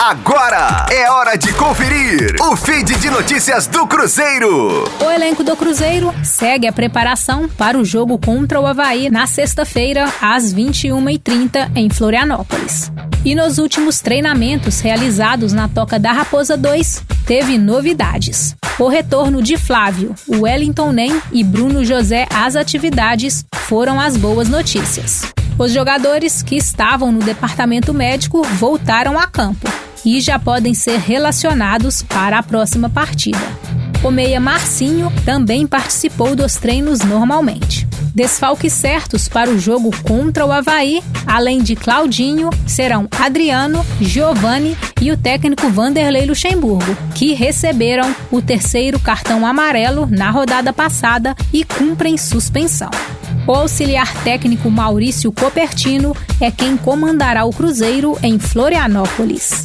Agora é hora de conferir o feed de notícias do Cruzeiro. O elenco do Cruzeiro segue a preparação para o jogo contra o Havaí na sexta-feira, às 21h30, em Florianópolis. E nos últimos treinamentos realizados na Toca da Raposa 2, teve novidades. O retorno de Flávio, Wellington Nem e Bruno José às atividades foram as boas notícias. Os jogadores que estavam no departamento médico voltaram a campo e já podem ser relacionados para a próxima partida. O meia Marcinho também participou dos treinos normalmente. Desfalques certos para o jogo contra o Havaí, além de Claudinho, serão Adriano, Giovanni e o técnico Vanderlei Luxemburgo, que receberam o terceiro cartão amarelo na rodada passada e cumprem suspensão. O auxiliar técnico Maurício Copertino é quem comandará o Cruzeiro em Florianópolis